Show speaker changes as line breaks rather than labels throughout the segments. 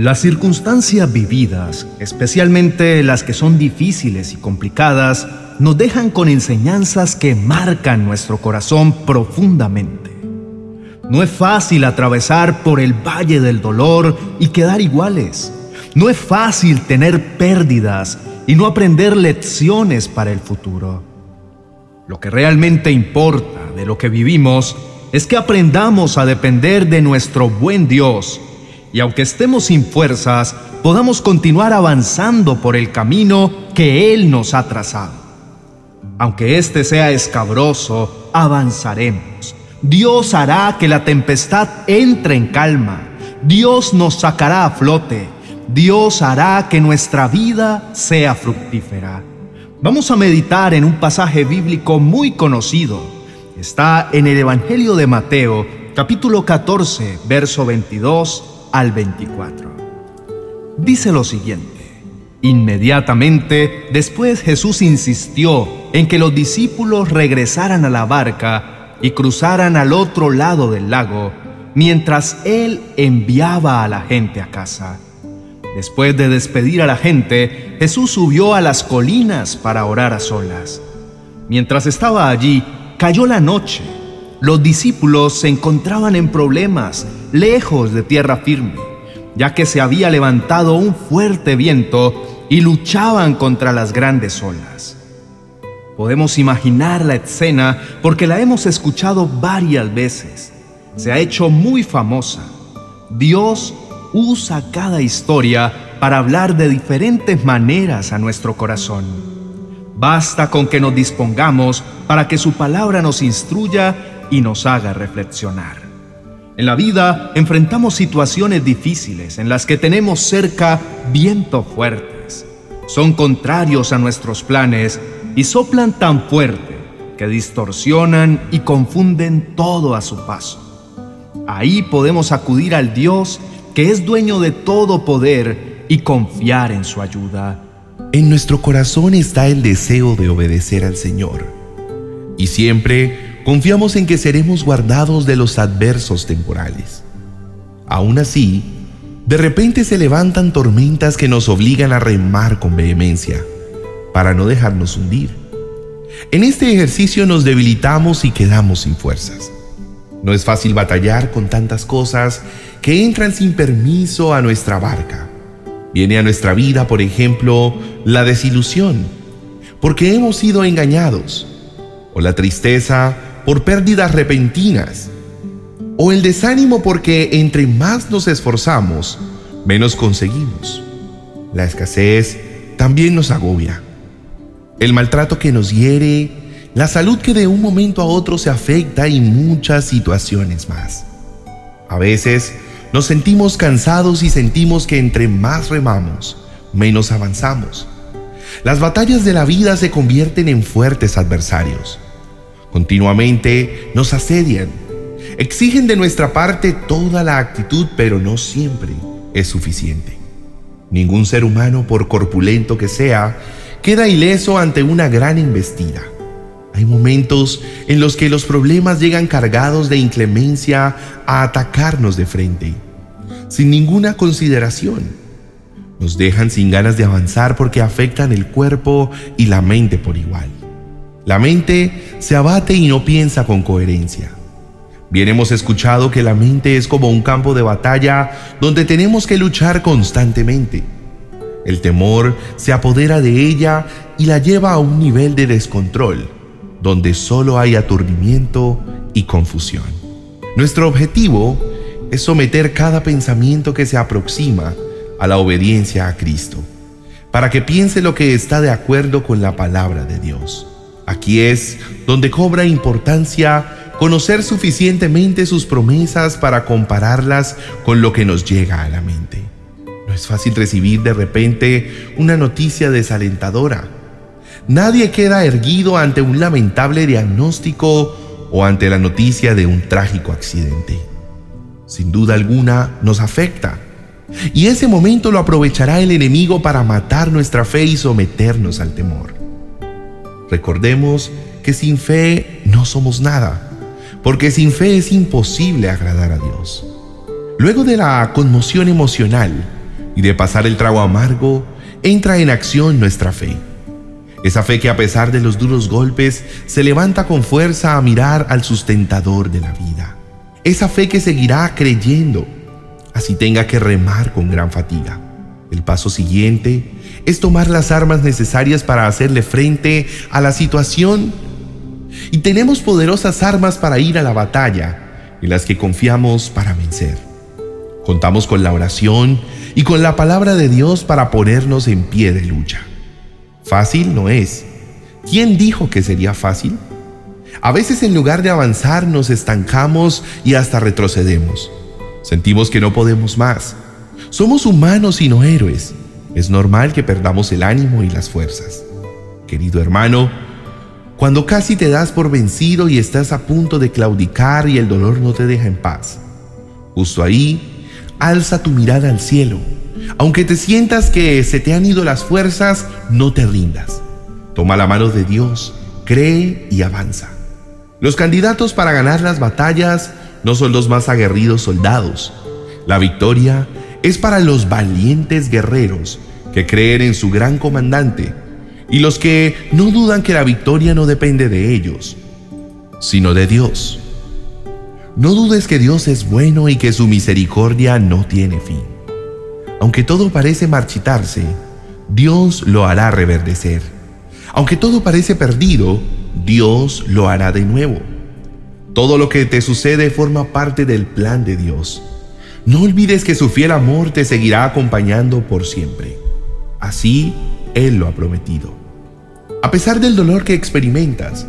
Las circunstancias vividas, especialmente las que son difíciles y complicadas, nos dejan con enseñanzas que marcan nuestro corazón profundamente. No es fácil atravesar por el valle del dolor y quedar iguales. No es fácil tener pérdidas y no aprender lecciones para el futuro. Lo que realmente importa de lo que vivimos es que aprendamos a depender de nuestro buen Dios y aunque estemos sin fuerzas, podamos continuar avanzando por el camino que Él nos ha trazado. Aunque éste sea escabroso, avanzaremos. Dios hará que la tempestad entre en calma. Dios nos sacará a flote. Dios hará que nuestra vida sea fructífera. Vamos a meditar en un pasaje bíblico muy conocido. Está en el Evangelio de Mateo, capítulo 14, verso 22 al 24. Dice lo siguiente. Inmediatamente después Jesús insistió en que los discípulos regresaran a la barca y cruzaran al otro lado del lago, mientras Él enviaba a la gente a casa. Después de despedir a la gente, Jesús subió a las colinas para orar a solas. Mientras estaba allí, cayó la noche. Los discípulos se encontraban en problemas, lejos de tierra firme, ya que se había levantado un fuerte viento y luchaban contra las grandes olas. Podemos imaginar la escena porque la hemos escuchado varias veces. Se ha hecho muy famosa. Dios usa cada historia para hablar de diferentes maneras a nuestro corazón. Basta con que nos dispongamos para que su palabra nos instruya y nos haga reflexionar. En la vida enfrentamos situaciones difíciles en las que tenemos cerca vientos fuertes. Son contrarios a nuestros planes y soplan tan fuerte que distorsionan y confunden todo a su paso. Ahí podemos acudir al Dios que es dueño de todo poder y confiar en su ayuda.
En nuestro corazón está el deseo de obedecer al Señor. Y siempre confiamos en que seremos guardados de los adversos temporales. Aún así, de repente se levantan tormentas que nos obligan a remar con vehemencia para no dejarnos hundir. En este ejercicio nos debilitamos y quedamos sin fuerzas. No es fácil batallar con tantas cosas que entran sin permiso a nuestra barca. Viene a nuestra vida, por ejemplo, la desilusión, porque hemos sido engañados, o la tristeza por pérdidas repentinas, o el desánimo porque entre más nos esforzamos, menos conseguimos. La escasez también nos agobia el maltrato que nos hiere, la salud que de un momento a otro se afecta y muchas situaciones más. A veces nos sentimos cansados y sentimos que entre más remamos, menos avanzamos. Las batallas de la vida se convierten en fuertes adversarios. Continuamente nos asedian, exigen de nuestra parte toda la actitud, pero no siempre es suficiente. Ningún ser humano, por corpulento que sea, queda ileso ante una gran embestida. Hay momentos en los que los problemas llegan cargados de inclemencia a atacarnos de frente, sin ninguna consideración. Nos dejan sin ganas de avanzar porque afectan el cuerpo y la mente por igual. La mente se abate y no piensa con coherencia. Bien hemos escuchado que la mente es como un campo de batalla donde tenemos que luchar constantemente. El temor se apodera de ella y la lleva a un nivel de descontrol, donde solo hay aturdimiento y confusión. Nuestro objetivo es someter cada pensamiento que se aproxima a la obediencia a Cristo, para que piense lo que está de acuerdo con la palabra de Dios. Aquí es donde cobra importancia conocer suficientemente sus promesas para compararlas con lo que nos llega a la mente. No es fácil recibir de repente una noticia desalentadora. Nadie queda erguido ante un lamentable diagnóstico o ante la noticia de un trágico accidente. Sin duda alguna nos afecta. Y ese momento lo aprovechará el enemigo para matar nuestra fe y someternos al temor. Recordemos que sin fe no somos nada, porque sin fe es imposible agradar a Dios. Luego de la conmoción emocional, y de pasar el trago amargo, entra en acción nuestra fe. Esa fe que a pesar de los duros golpes se levanta con fuerza a mirar al sustentador de la vida. Esa fe que seguirá creyendo, así tenga que remar con gran fatiga. El paso siguiente es tomar las armas necesarias para hacerle frente a la situación. Y tenemos poderosas armas para ir a la batalla, en las que confiamos para vencer. Contamos con la oración y con la palabra de Dios para ponernos en pie de lucha. Fácil no es. ¿Quién dijo que sería fácil? A veces en lugar de avanzar nos estancamos y hasta retrocedemos. Sentimos que no podemos más somos humanos y no héroes. Es normal que perdamos el ánimo y las fuerzas. Querido hermano, cuando casi te das por vencido y estás a punto de claudicar y el dolor no te deja en paz, justo ahí, alza tu mirada al cielo. Aunque te sientas que se te han ido las fuerzas, no te rindas. Toma la mano de Dios, cree y avanza. Los candidatos para ganar las batallas no son los más aguerridos soldados. La victoria es para los valientes guerreros que creen en su gran comandante y los que no dudan que la victoria no depende de ellos, sino de Dios. No dudes que Dios es bueno y que su misericordia no tiene fin. Aunque todo parece marchitarse, Dios lo hará reverdecer. Aunque todo parece perdido, Dios lo hará de nuevo. Todo lo que te sucede forma parte del plan de Dios. No olvides que su fiel amor te seguirá acompañando por siempre. Así Él lo ha prometido. A pesar del dolor que experimentas,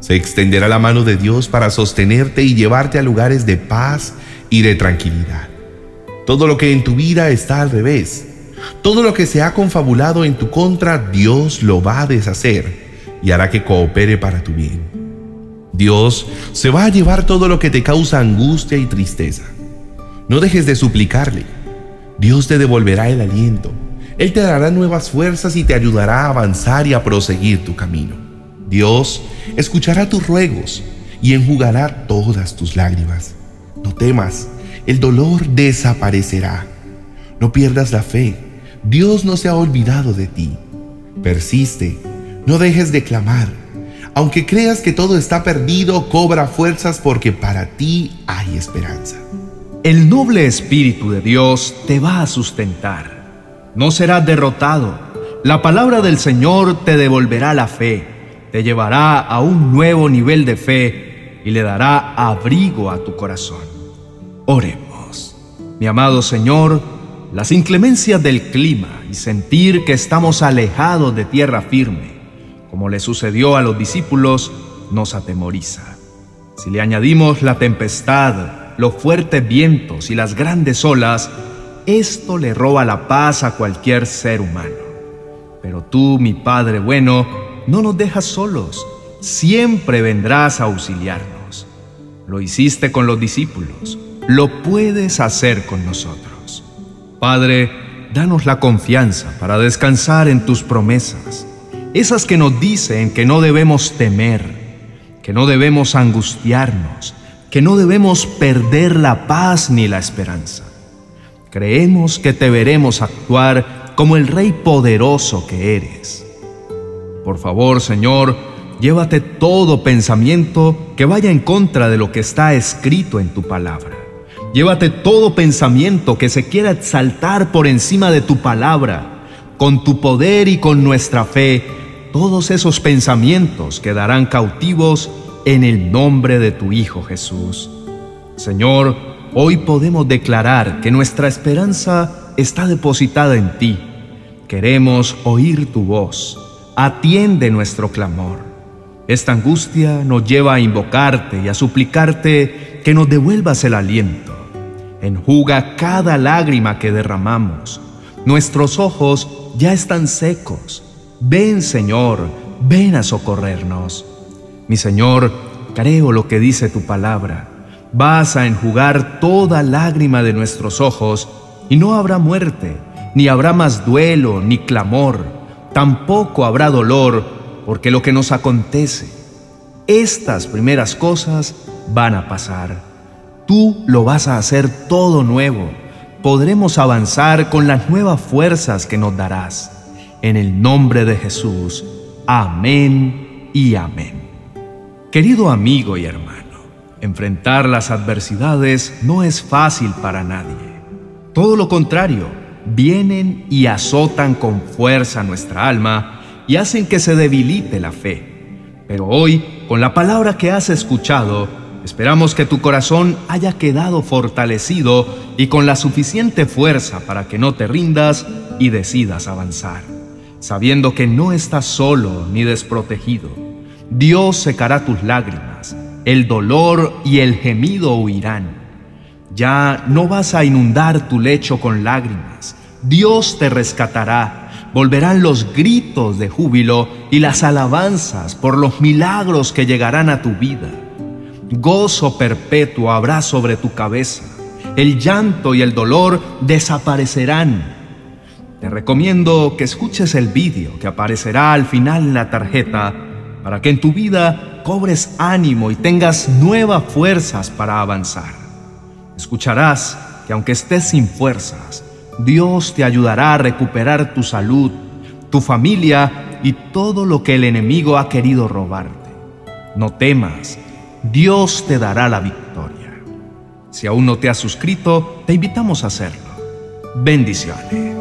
se extenderá la mano de Dios para sostenerte y llevarte a lugares de paz y de tranquilidad. Todo lo que en tu vida está al revés, todo lo que se ha confabulado en tu contra, Dios lo va a deshacer y hará que coopere para tu bien. Dios se va a llevar todo lo que te causa angustia y tristeza no dejes de suplicarle. Dios te devolverá el aliento. Él te dará nuevas fuerzas y te ayudará a avanzar y a proseguir tu camino. Dios escuchará tus ruegos y enjugará todas tus lágrimas. No temas, el dolor desaparecerá. No pierdas la fe. Dios no se ha olvidado de ti. Persiste, no dejes de clamar. Aunque creas que todo está perdido, cobra fuerzas porque para ti hay esperanza.
El noble Espíritu de Dios te va a sustentar. No serás derrotado. La palabra del Señor te devolverá la fe, te llevará a un nuevo nivel de fe y le dará abrigo a tu corazón. Oremos. Mi amado Señor, las inclemencias del clima y sentir que estamos alejados de tierra firme, como le sucedió a los discípulos, nos atemoriza. Si le añadimos la tempestad, los fuertes vientos y las grandes olas, esto le roba la paz a cualquier ser humano. Pero tú, mi Padre bueno, no nos dejas solos, siempre vendrás a auxiliarnos. Lo hiciste con los discípulos, lo puedes hacer con nosotros. Padre, danos la confianza para descansar en tus promesas, esas que nos dicen que no debemos temer, que no debemos angustiarnos, que no debemos perder la paz ni la esperanza. Creemos que te veremos actuar como el Rey poderoso que eres. Por favor, Señor, llévate todo pensamiento que vaya en contra de lo que está escrito en tu palabra. Llévate todo pensamiento que se quiera exaltar por encima de tu palabra. Con tu poder y con nuestra fe, todos esos pensamientos quedarán cautivos en el nombre de tu Hijo Jesús. Señor, hoy podemos declarar que nuestra esperanza está depositada en ti. Queremos oír tu voz. Atiende nuestro clamor. Esta angustia nos lleva a invocarte y a suplicarte que nos devuelvas el aliento. Enjuga cada lágrima que derramamos. Nuestros ojos ya están secos. Ven, Señor, ven a socorrernos. Mi Señor, creo lo que dice tu palabra. Vas a enjugar toda lágrima de nuestros ojos y no habrá muerte, ni habrá más duelo, ni clamor, tampoco habrá dolor, porque lo que nos acontece, estas primeras cosas van a pasar. Tú lo vas a hacer todo nuevo. podremos avanzar con las nuevas fuerzas que nos darás. En el nombre de Jesús. Amén y amén. Querido amigo y hermano, enfrentar las adversidades no es fácil para nadie. Todo lo contrario, vienen y azotan con fuerza nuestra alma y hacen que se debilite la fe. Pero hoy, con la palabra que has escuchado, esperamos que tu corazón haya quedado fortalecido y con la suficiente fuerza para que no te rindas y decidas avanzar, sabiendo que no estás solo ni desprotegido. Dios secará tus lágrimas, el dolor y el gemido huirán. Ya no vas a inundar tu lecho con lágrimas, Dios te rescatará, volverán los gritos de júbilo y las alabanzas por los milagros que llegarán a tu vida. Gozo perpetuo habrá sobre tu cabeza el llanto y el dolor desaparecerán. Te recomiendo que escuches el vídeo que aparecerá al final en la tarjeta para que en tu vida cobres ánimo y tengas nuevas fuerzas para avanzar. Escucharás que aunque estés sin fuerzas, Dios te ayudará a recuperar tu salud, tu familia y todo lo que el enemigo ha querido robarte. No temas, Dios te dará la victoria. Si aún no te has suscrito, te invitamos a hacerlo. Bendiciones.